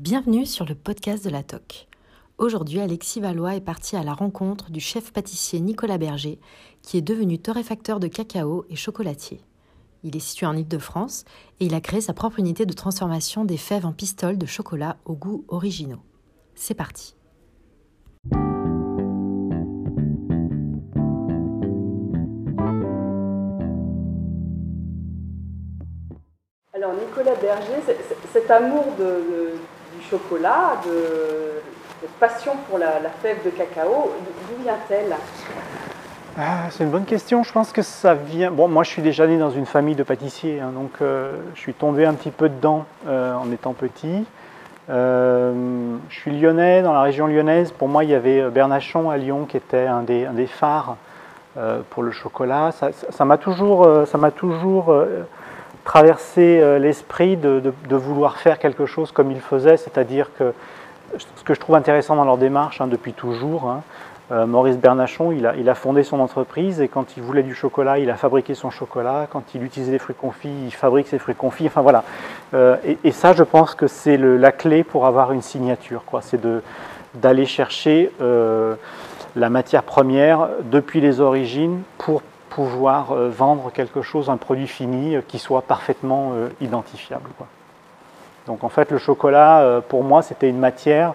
Bienvenue sur le podcast de la TOC. Aujourd'hui, Alexis Valois est parti à la rencontre du chef pâtissier Nicolas Berger, qui est devenu torréfacteur de cacao et chocolatier. Il est situé en Île-de-France et il a créé sa propre unité de transformation des fèves en pistoles de chocolat aux goûts originaux. C'est parti. Alors Nicolas Berger, cet amour de du chocolat, de, passion pour la, fève de cacao, d'où vient-elle? Ah, c'est une bonne question. Je pense que ça vient. Bon, moi, je suis déjà né dans une famille de pâtissiers, hein, donc euh, je suis tombé un petit peu dedans euh, en étant petit. Euh, je suis lyonnais, dans la région lyonnaise. Pour moi, il y avait Bernachon à Lyon qui était un des, des phares pour le chocolat. Ça m'a toujours, ça m'a toujours traverser euh, l'esprit de, vouloir faire quelque chose comme il faisait, c'est-à-dire que ce que je trouve intéressant dans leur démarche hein, depuis toujours, hein, euh, Maurice Bernachon, il a, il a, fondé son entreprise et quand il voulait du chocolat, il a fabriqué son chocolat. Quand il utilisait des fruits confits, il fabrique ses fruits confits. Enfin voilà. Euh, et, ça, je pense que c'est la clé pour avoir une signature. C'est d'aller chercher la matière première depuis les origines pour pouvoir euh, vendre quelque chose, un produit fini euh, qui soit parfaitement euh, identifiable. Donc en fait le chocolat pour moi c'était une matière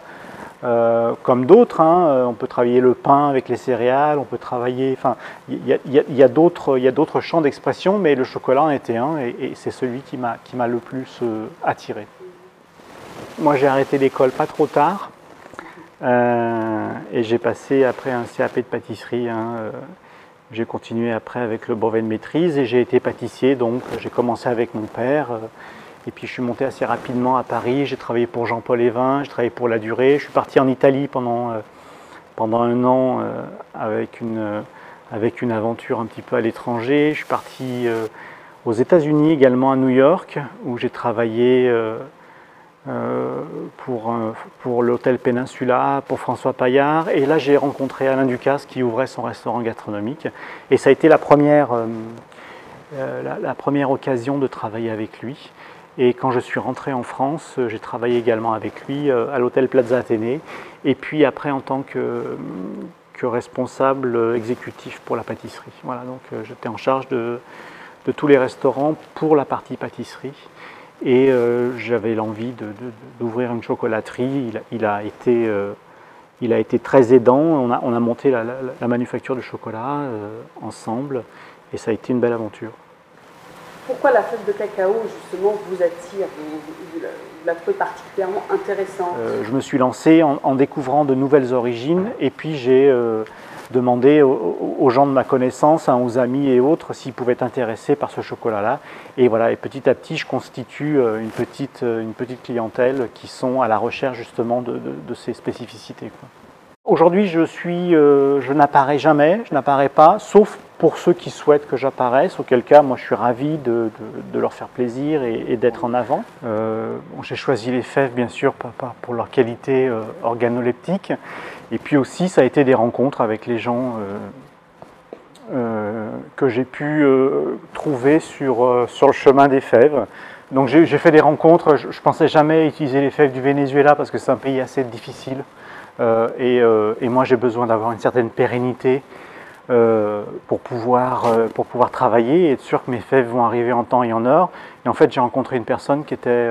comme d'autres, hein, on peut travailler le pain avec les céréales, on peut travailler, enfin, il y a, d'autres champs d'expression, mais le chocolat en était un, et, c'est celui qui m'a, le plus attiré. Moi j'ai arrêté l'école pas trop tard, et j'ai passé après un CAP de pâtisserie, hein, j'ai continué après avec le brevet de maîtrise et j'ai été pâtissier, donc j'ai commencé avec mon père. Euh, et puis je suis monté assez rapidement à Paris, j'ai travaillé pour Jean-Paul Evin, j'ai travaillé pour La Durée. Je suis parti en Italie pendant, euh, pendant un an euh, avec, une, avec une aventure un petit peu à l'étranger. Je suis parti aux États-Unis également à New York, où j'ai travaillé euh, pour, pour l'hôtel Peninsula, pour François Paillard. Et là, j'ai rencontré Alain Ducasse qui ouvrait son restaurant gastronomique. Et ça a été la première, euh, euh, la, première occasion de travailler avec lui. Et quand je suis rentré en France, j'ai travaillé également avec lui à l'hôtel Plaza Athénée. Et puis après, en tant que, responsable exécutif pour la pâtisserie. Voilà, donc j'étais en charge de tous les restaurants pour la partie pâtisserie. Et euh, j'avais l'envie d'ouvrir une chocolaterie. Il, a été, euh, il, a été, très aidant. On a, on a monté la, manufacture de chocolat euh, ensemble et ça a été une belle aventure. Pourquoi la fête de cacao, justement, vous attire vous, la trouvez particulièrement intéressante? Je me suis lancé en, en, découvrant de nouvelles origines et puis j'ai demander aux, gens de ma connaissance, hein, aux amis et autres, s'ils pouvaient être intéressés par ce chocolat-là. Et voilà, et petit à petit, je constitue euh, une petite, euh, une petite clientèle qui sont à la recherche justement de, ces spécificités. Aujourd'hui, je suis, euh, je n'apparais jamais, je n'apparais pas, sauf pour ceux qui souhaitent que j'apparaisse, auquel cas, moi, je suis ravi de, leur faire plaisir et, d'être en avant. J'ai choisi les fèves, bien sûr, pour leur qualité organoleptique, et puis aussi, ça a été des rencontres avec les gens euh, euh, que j'ai pu euh, trouver sur, le chemin des fèves. Donc j'ai fait des rencontres, je ne pensais jamais utiliser les fèves du Venezuela parce que c'est un pays assez difficile. Et, moi j'ai besoin d'avoir une certaine pérennité pour, pouvoir, pour pouvoir travailler et être sûr que mes fèves vont arriver en temps et en heure. Et en fait j'ai rencontré une personne qui était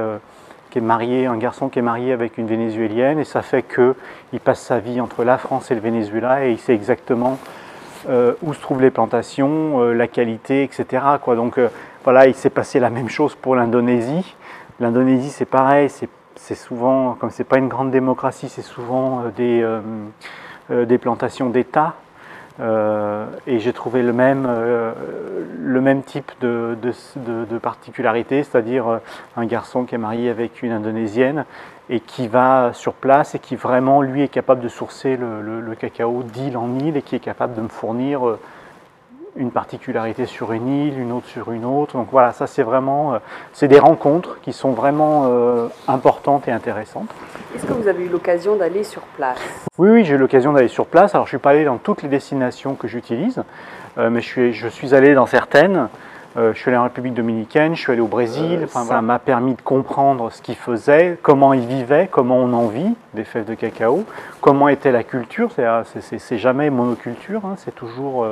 qui est marié, un garçon qui est marié avec une vénézuélienne, et ça fait qu'il passe sa vie entre la France et le Venezuela, et il sait exactement euh, où se trouvent les plantations, euh, la qualité, etc. Quoi. Donc euh, voilà, il s'est passé la même chose pour l'Indonésie. L'Indonésie, c'est pareil, c'est souvent, comme c'est pas une grande démocratie, c'est souvent des, des plantations d'État. Euh, et j'ai trouvé le même, euh, le même type de, de, particularité, c'est-à-dire euh, un garçon qui est marié avec une indonésienne et qui va sur place et qui vraiment, lui, est capable de sourcer le, le cacao d'île en île et qui est capable de me fournir une particularité sur une île, une autre sur une autre. Donc voilà, ça c'est vraiment, euh, c'est des rencontres qui sont vraiment euh, importantes et intéressantes. Est-ce que vous avez eu l'occasion d'aller sur place? Oui, oui, j'ai eu l'occasion d'aller sur place. Alors je ne suis pas allé dans toutes les destinations que j'utilise, euh, mais je suis, je suis allé dans certaines. je suis allé en République dominicaine, je suis allé au Brésil. ça m'a permis de comprendre ce qu'ils faisaient, comment ils vivaient, comment on en vit des fèves de cacao, comment était la culture. C'est jamais monoculture, hein, c'est toujours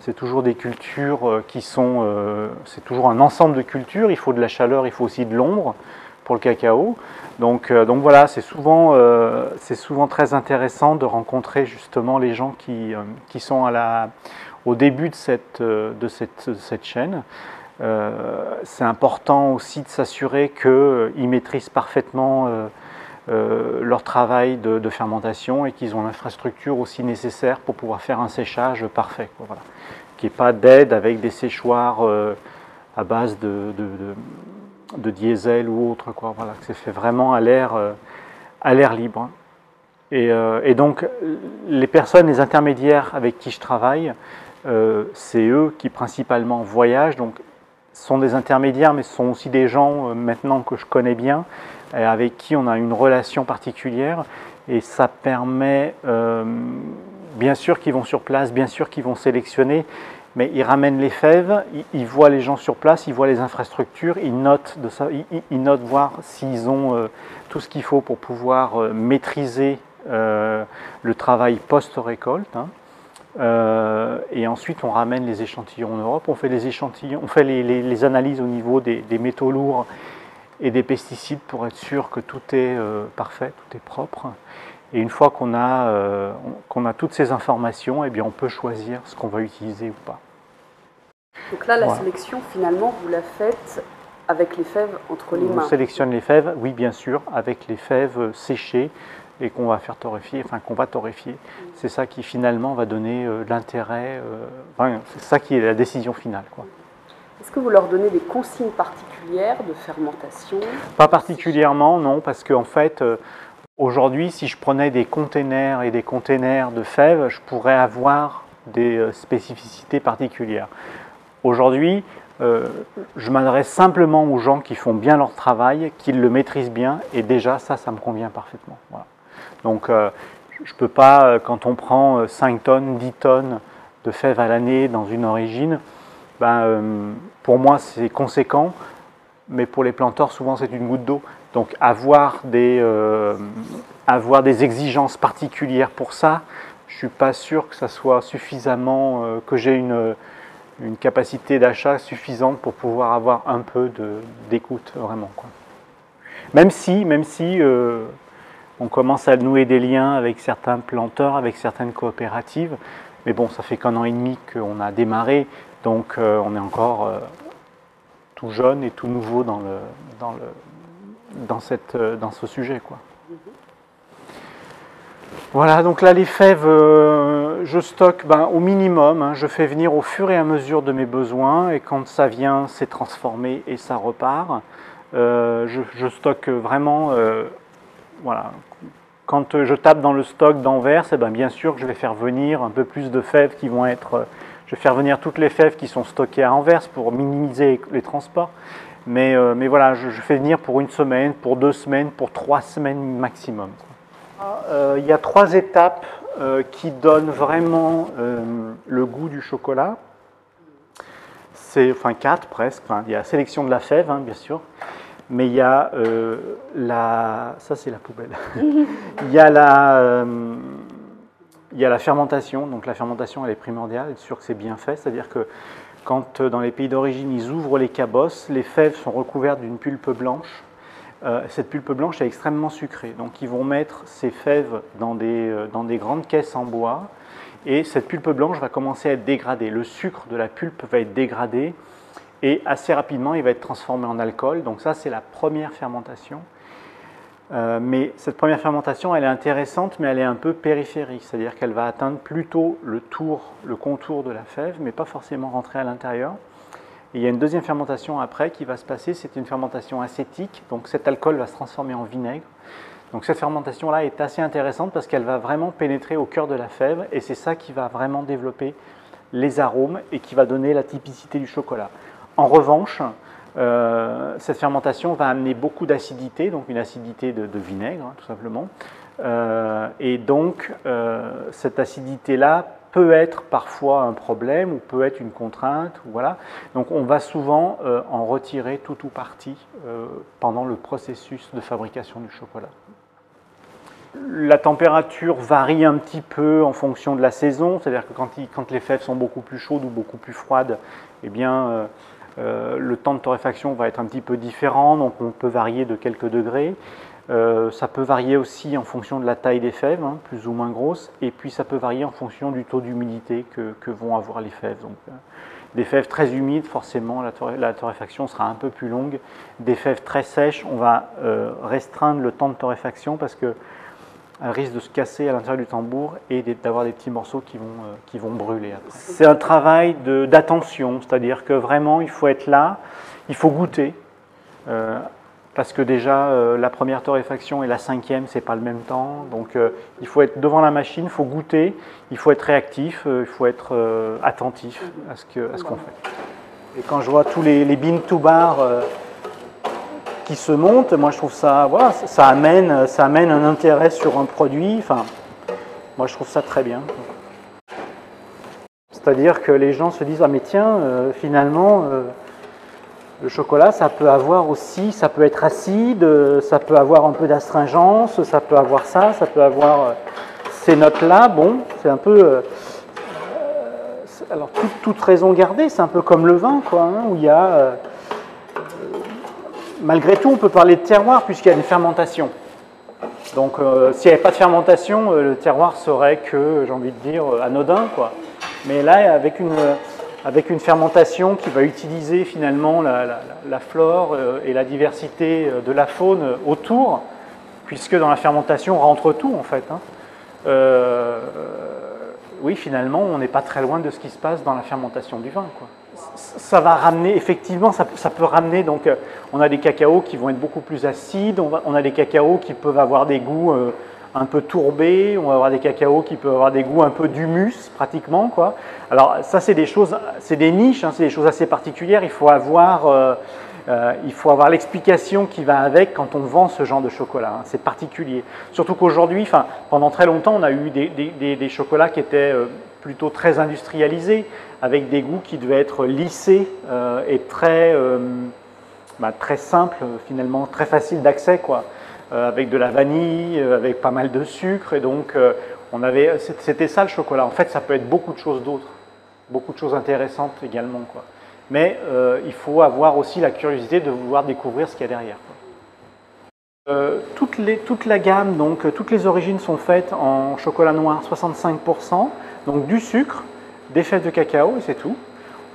c'est toujours des cultures euh, qui sont, euh, c'est toujours un ensemble de cultures. Il faut de la chaleur, il faut aussi de l'ombre pour le cacao. Donc, euh, voilà, c'est souvent, c'est souvent très intéressant de rencontrer justement les gens qui, qui sont au début de cette, de cette, cette chaîne. c'est important aussi de s'assurer qu'ils maîtrisent parfaitement leur travail de, fermentation et qu'ils ont l'infrastructure aussi nécessaire pour pouvoir faire un séchage parfait. Voilà qu'il n'y ait pas d'aide avec des séchoirs euh, à base de, diesel ou autre. Quoi. Voilà, que c'est fait vraiment à l'air, euh, libre. Et, euh, donc, les personnes, les intermédiaires avec qui je travaille, c'est eux qui principalement voyagent. Donc, sont des intermédiaires, mais ce sont aussi des gens maintenant que je connais bien, avec qui on a une relation particulière. Et ça permet bien sûr qu'ils vont sur place, bien sûr qu'ils vont sélectionner, mais ils ramènent les fèves, ils, voient les gens sur place, ils voient les infrastructures, ils notent, ils, notent voir s'ils ont euh, tout ce qu'il faut pour pouvoir euh, maîtriser euh, le travail post-récolte. Hein. et ensuite, on ramène les échantillons en Europe, on fait les échantillons, on fait les, analyses au niveau des, métaux lourds et des pesticides pour être sûr que tout est parfait, tout est propre. Et une fois qu'on a, euh, qu'on a toutes ces informations, eh bien, on peut choisir ce qu'on va utiliser ou pas. Donc là, la sélection, finalement, vous la faites avec les fèves entre les mains On sélectionne les fèves, oui, bien sûr, avec les fèves séchées et qu'on va faire torréfier, enfin qu'on va torréfier. C'est ça qui finalement va donner euh, l'intérêt, euh, c'est ça qui est la décision finale. Quoi. Est-ce que vous leur donnez des consignes particulières de fermentation? Pas particulièrement, non, parce qu'en fait, Aujourd'hui, si je prenais des containers et des containers de fèves, je pourrais avoir des euh, spécificités particulières. Aujourd'hui, euh, je m'adresse simplement aux gens qui font bien leur travail, qui le maîtrisent bien, et déjà ça, ça me convient parfaitement. Donc euh, je ne peux pas, quand on prend 5 tonnes, 10 tonnes de fèves à l'année dans une origine, ben, pour moi c'est conséquent, mais pour les planteurs souvent c'est une goutte d'eau. Donc avoir des, euh, avoir des exigences particulières pour ça, je ne suis pas sûr que ça soit suffisamment, euh, que j'ai une, une, capacité d'achat suffisante pour pouvoir avoir un peu d'écoute vraiment. Même si, même si euh, on commence à nouer des liens avec certains planteurs, avec certaines coopératives, mais bon, ça fait qu'un an et demi qu'on a démarré, donc on est encore tout jeune et tout nouveau dans le, dans le, dans, cette, euh, dans ce sujet. Quoi. Voilà, donc là les fèves, euh, je stocke ben, au minimum, hein. je fais venir au fur et à mesure de mes besoins et quand ça vient, c'est transformé et ça repart. Euh, je, stocke vraiment, voilà, quand je tape dans le stock d'Anvers, eh ben, bien sûr je vais faire venir un peu plus de fèves qui vont être, je vais faire venir toutes les fèves qui sont stockées à Anvers pour minimiser les transports. Mais, euh, mais voilà, je, fais venir pour une semaine, pour deux semaines, pour trois semaines maximum. Ah, euh, il y a trois étapes euh, qui donnent vraiment le goût du chocolat. C'est, enfin quatre presque. il y a sélection de la fève, hein, bien sûr. Mais il y a la... Ça, c'est la poubelle. il, y a la, il y a la fermentation. Donc la fermentation, elle est primordiale. Être sûr que c'est bien fait. C'est-à-dire que quand euh, dans les pays d'origine ils ouvrent les cabosses, les fèves sont recouvertes d'une pulpe blanche. Euh, cette pulpe blanche est extrêmement sucrée. Donc ils vont mettre ces fèves dans des, euh, dans des grandes caisses en bois et cette pulpe blanche va commencer à être dégradée. Le sucre de la pulpe va être dégradé et assez rapidement il va être transformé en alcool. Donc ça c'est la première fermentation. Euh, mais cette première fermentation, elle est intéressante, mais elle est un peu périphérique, c'est-à-dire qu'elle va atteindre plutôt le tour, le contour de la fève, mais pas forcément rentrer à l'intérieur. il y a une deuxième fermentation après qui va se passer, c'est une fermentation acétique, donc cet alcool va se transformer en vinaigre. Donc cette fermentation-là est assez intéressante parce qu'elle va vraiment pénétrer au cœur de la fève, et c'est ça qui va vraiment développer les arômes et qui va donner la typicité du chocolat. En revanche, euh, cette fermentation va amener beaucoup d'acidité, donc une acidité de, vinaigre, hein, tout simplement. Euh, et donc, euh, cette acidité-là peut être parfois un problème ou peut être une contrainte. Voilà. Donc on va souvent en retirer tout ou partie pendant le processus de fabrication du chocolat. La température varie un petit peu en fonction de la saison, c'est-à-dire que quand, les fèves sont beaucoup plus chaudes ou beaucoup plus froides, eh bien, euh, le temps de torréfaction va être un petit peu différent, donc on peut varier de quelques degrés. Euh, ça peut varier aussi en fonction de la taille des fèves, hein, plus ou moins grosses, et puis ça peut varier en fonction du taux d'humidité que, vont avoir les fèves. Donc, euh, des fèves très humides, forcément, la, torréfaction sera un peu plus longue. Des fèves très sèches, on va restreindre le temps de torréfaction parce qu'elles risquent de se casser à l'intérieur du tambour et d'avoir des petits morceaux qui vont, qui vont brûler. C'est un travail d'attention, c'est-à-dire que vraiment, il faut être là, il faut goûter parce que déjà euh, la première torréfaction et la cinquième, c'est pas le même temps. Donc euh, il faut être devant la machine, il faut goûter, il faut être réactif, euh, il faut être attentif à ce qu'on fait. Et quand je vois tous les, les to bar qui se montent, moi je trouve ça, voilà, ça amène, ça amène un intérêt sur un produit. Enfin, moi je trouve ça très bien. C'est-à-dire que les gens se disent ah mais tiens, finalement le chocolat, ça peut avoir aussi, ça peut être acide, ça peut avoir un peu d'astringence, ça peut avoir ça, ça peut avoir euh, ces notes-là. Bon, c'est un peu. Euh, alors, toute, raison gardée, c'est un peu comme le vin, quoi, hein, où il y a. Euh, malgré tout, on peut parler de terroir puisqu'il y a une fermentation. Donc, s'il n'y avait pas de fermentation, le terroir serait que, j'ai envie de dire, anodin, quoi. Mais là, avec une fermentation qui va utiliser finalement la, flore euh, et la diversité euh, de la faune autour, puisque dans la fermentation rentre tout en fait. Hein. Euh, oui, finalement, on n'est pas très loin de ce qui se passe dans la fermentation du vin. Ça va ramener, effectivement, ça, peut ramener, donc on a des cacaos qui vont être beaucoup plus acides, on, a des cacaos qui peuvent avoir des goûts un peu tourbé, on va avoir des cacaos qui peuvent avoir des goûts un peu d'humus pratiquement. Quoi. Alors ça c'est des choses, c'est des niches, hein, c'est des choses assez particulières, il faut avoir, euh, euh, avoir l'explication qui va avec quand on vend ce genre de chocolat, hein. c'est particulier. Surtout qu'aujourd'hui, pendant très longtemps on a eu des, chocolats qui étaient euh, plutôt très industrialisés, avec des goûts qui devaient être lissés et très, bah, très simples finalement, très faciles d'accès. quoi. Euh, avec de la vanille, euh, avec pas mal de sucre. Et donc, euh, on avait, c'était ça le chocolat. En fait, ça peut être beaucoup de choses d'autres, beaucoup de choses intéressantes également. Quoi. Mais il faut avoir aussi la curiosité de vouloir découvrir ce qu'il y a derrière. toutes les, toute la gamme, donc toutes les origines sont faites en chocolat noir 65%, donc du sucre, des fèves de cacao et c'est tout.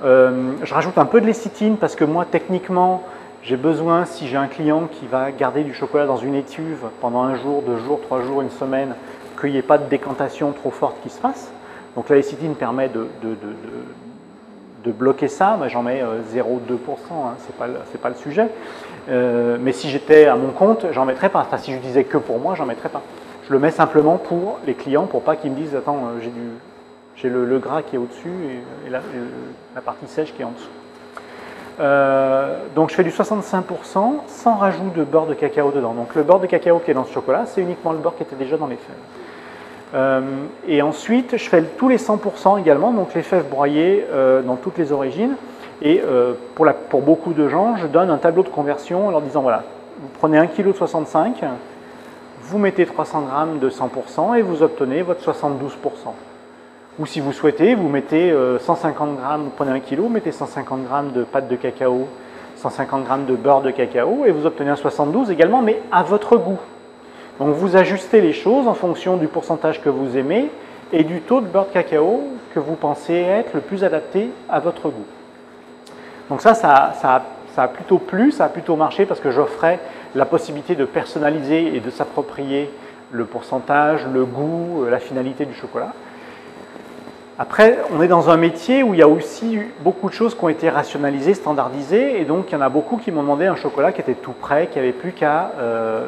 je rajoute un peu de lécithine parce que moi techniquement j'ai besoin, si j'ai un client qui va garder du chocolat dans une étuve pendant un jour, deux jours, trois jours, une semaine, qu'il n'y ait pas de décantation trop forte qui se fasse. Donc la lécithine permet de, de, bloquer ça. J'en mets 0,2%, euh, hein, ce n'est pas, pas, le sujet. Euh, mais si j'étais à mon compte, j'en mettrais pas. Enfin, si je disais que pour moi, j'en mettrais pas. Je le mets simplement pour les clients, pour pas qu'ils me disent Attends, euh, j'ai, du, j'ai le, gras qui est au-dessus et, la partie sèche qui est en dessous. Euh, donc je fais du 65% sans rajout de beurre de cacao dedans. Donc le beurre de cacao qui est dans ce chocolat, c'est uniquement le beurre qui était déjà dans les fèves. Euh, et ensuite, je fais tous les 100% également, donc les fèves broyées euh, dans toutes les origines. Et pour, beaucoup de gens, je donne un tableau de conversion en leur disant voilà, vous prenez 1 kg de 65, vous mettez 300 g de 100% et vous obtenez votre 72%. Ou si vous souhaitez, vous mettez 150 euh, grammes, vous prenez un kilo, mettez 150 grammes de pâte de cacao, 150 grammes de beurre de cacao et vous obtenez un 72 également, mais à votre goût. Donc vous ajustez les choses en fonction du pourcentage que vous aimez et du taux de beurre de cacao que vous pensez être le plus adapté à votre goût. Donc ça, ça, ça, ça a plutôt plu, ça a plutôt marché parce que j'offrais la possibilité de personnaliser et de s'approprier le pourcentage, le goût, la finalité du chocolat. Après, on est dans un métier où il y a aussi beaucoup de choses qui ont été rationalisées, standardisées, et donc il y en a beaucoup qui m'ont demandé un chocolat qui était tout prêt, qui n'avait plus qu'à euh,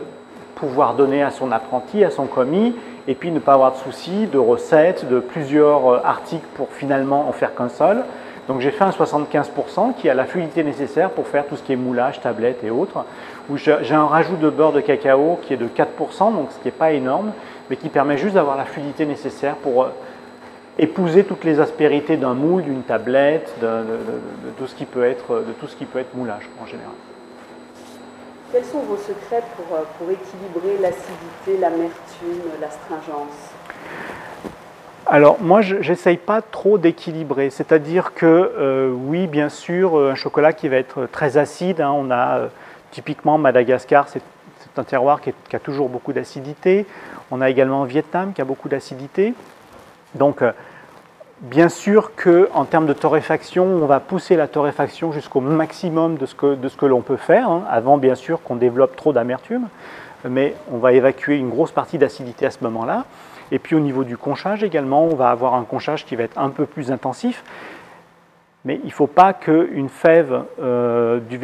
pouvoir donner à son apprenti, à son commis, et puis ne pas avoir de soucis de recettes, de plusieurs euh, articles pour finalement en faire qu'un seul. Donc j'ai fait un 75% qui a la fluidité nécessaire pour faire tout ce qui est moulage, tablette et autres, où j'ai un rajout de beurre de cacao qui est de 4%, donc ce qui n'est pas énorme, mais qui permet juste d'avoir la fluidité nécessaire pour euh, épouser toutes les aspérités d'un moule, d'une tablette, de, tout ce qui peut être, de tout ce qui peut être moulage en général. Quels sont vos secrets pour, euh, pour équilibrer l'acidité, l'amertume, l'astringence? Alors moi, je n'essaye pas trop d'équilibrer, c'est-à-dire que euh, oui, bien sûr, un chocolat qui va être très acide, hein, on a euh, typiquement Madagascar, c'est un terroir qui, qui, a toujours beaucoup d'acidité, on a également Vietnam qui a beaucoup d'acidité, donc Bien sûr qu'en termes de torréfaction, on va pousser la torréfaction jusqu'au maximum de ce que, de ce que l'on peut faire, hein, avant bien sûr qu'on développe trop d'amertume, mais on va évacuer une grosse partie d'acidité à ce moment-là. Et puis au niveau du conchage également, on va avoir un conchage qui va être un peu plus intensif, mais il ne faut pas qu'une fève euh, du,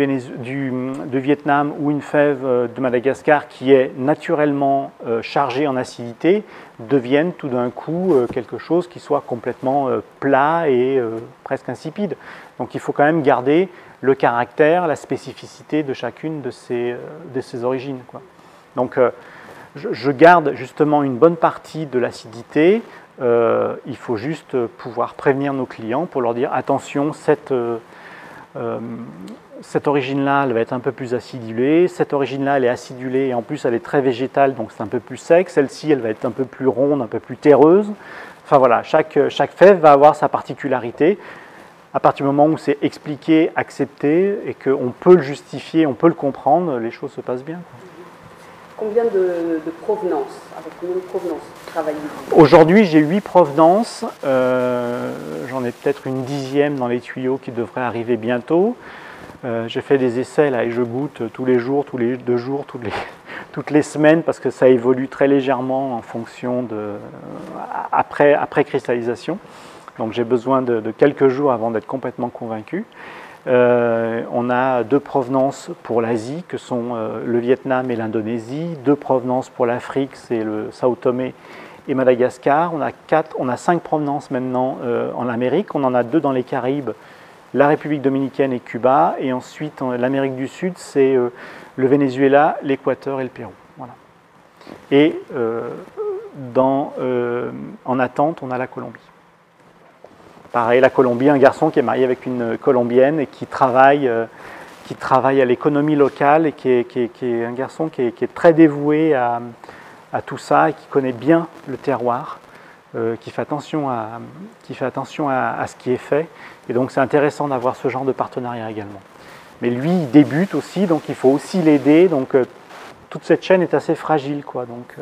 Vietnam ou une fève euh, de Madagascar qui est naturellement euh, chargée en acidité devienne tout d'un coup quelque chose qui soit complètement plat et presque insipide. Donc il faut quand même garder le caractère, la spécificité de chacune de ces, origines. Donc je garde justement une bonne partie de l'acidité euh, il faut juste pouvoir prévenir nos clients pour leur dire attention, cette, euh, euh, cette origine-là, elle va être un peu plus acidulée, cette origine-là, elle est acidulée et en plus elle est très végétale, donc c'est un peu plus sec, celle-ci, elle va être un peu plus ronde, un peu plus terreuse. Enfin voilà, chaque, chaque fève va avoir sa particularité. À partir du moment où c'est expliqué, accepté et qu'on peut le justifier, on peut le comprendre, les choses se passent bien. Combien de, provenances Avec combien de provenances travaillez-vous Aujourd'hui, j'ai huit provenances. Euh, j'en ai peut-être une dixième dans les tuyaux qui devrait arriver bientôt. Euh, j'ai fait des essais là et je goûte tous les jours, tous les deux jours, toutes les, toutes les semaines parce que ça évolue très légèrement en fonction de après, après cristallisation. Donc j'ai besoin de, de, quelques jours avant d'être complètement convaincu. Euh, on a deux provenances pour l'Asie, que sont euh, le Vietnam et l'Indonésie, deux provenances pour l'Afrique, c'est le Sao Tomé et Madagascar. On a, cinq provenances maintenant euh, en Amérique, on en a deux dans les Caraïbes, la République dominicaine et Cuba, et ensuite l'Amérique du Sud, c'est le Venezuela, l'Équateur et le Pérou. Et en attente, on a la Colombie. Pareil, la Colombie, un garçon qui est marié avec une Colombienne et qui travaille, euh, à l'économie locale et qui est, un garçon qui est, très dévoué à, tout ça et qui connaît bien le terroir, euh, qui fait attention, à, qui fait attention à, ce qui est fait. Et donc c'est intéressant d'avoir ce genre de partenariat également. Mais lui, il débute aussi, donc il faut aussi l'aider. Donc euh, toute cette chaîne est assez fragile. Quoi, donc,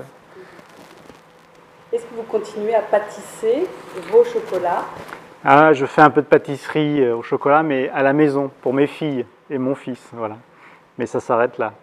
Est-ce que vous continuez à pâtisser vos chocolats ah, je fais un peu de pâtisserie euh, au chocolat, mais à la maison, pour mes filles et mon fils. Voilà. Mais ça s'arrête là.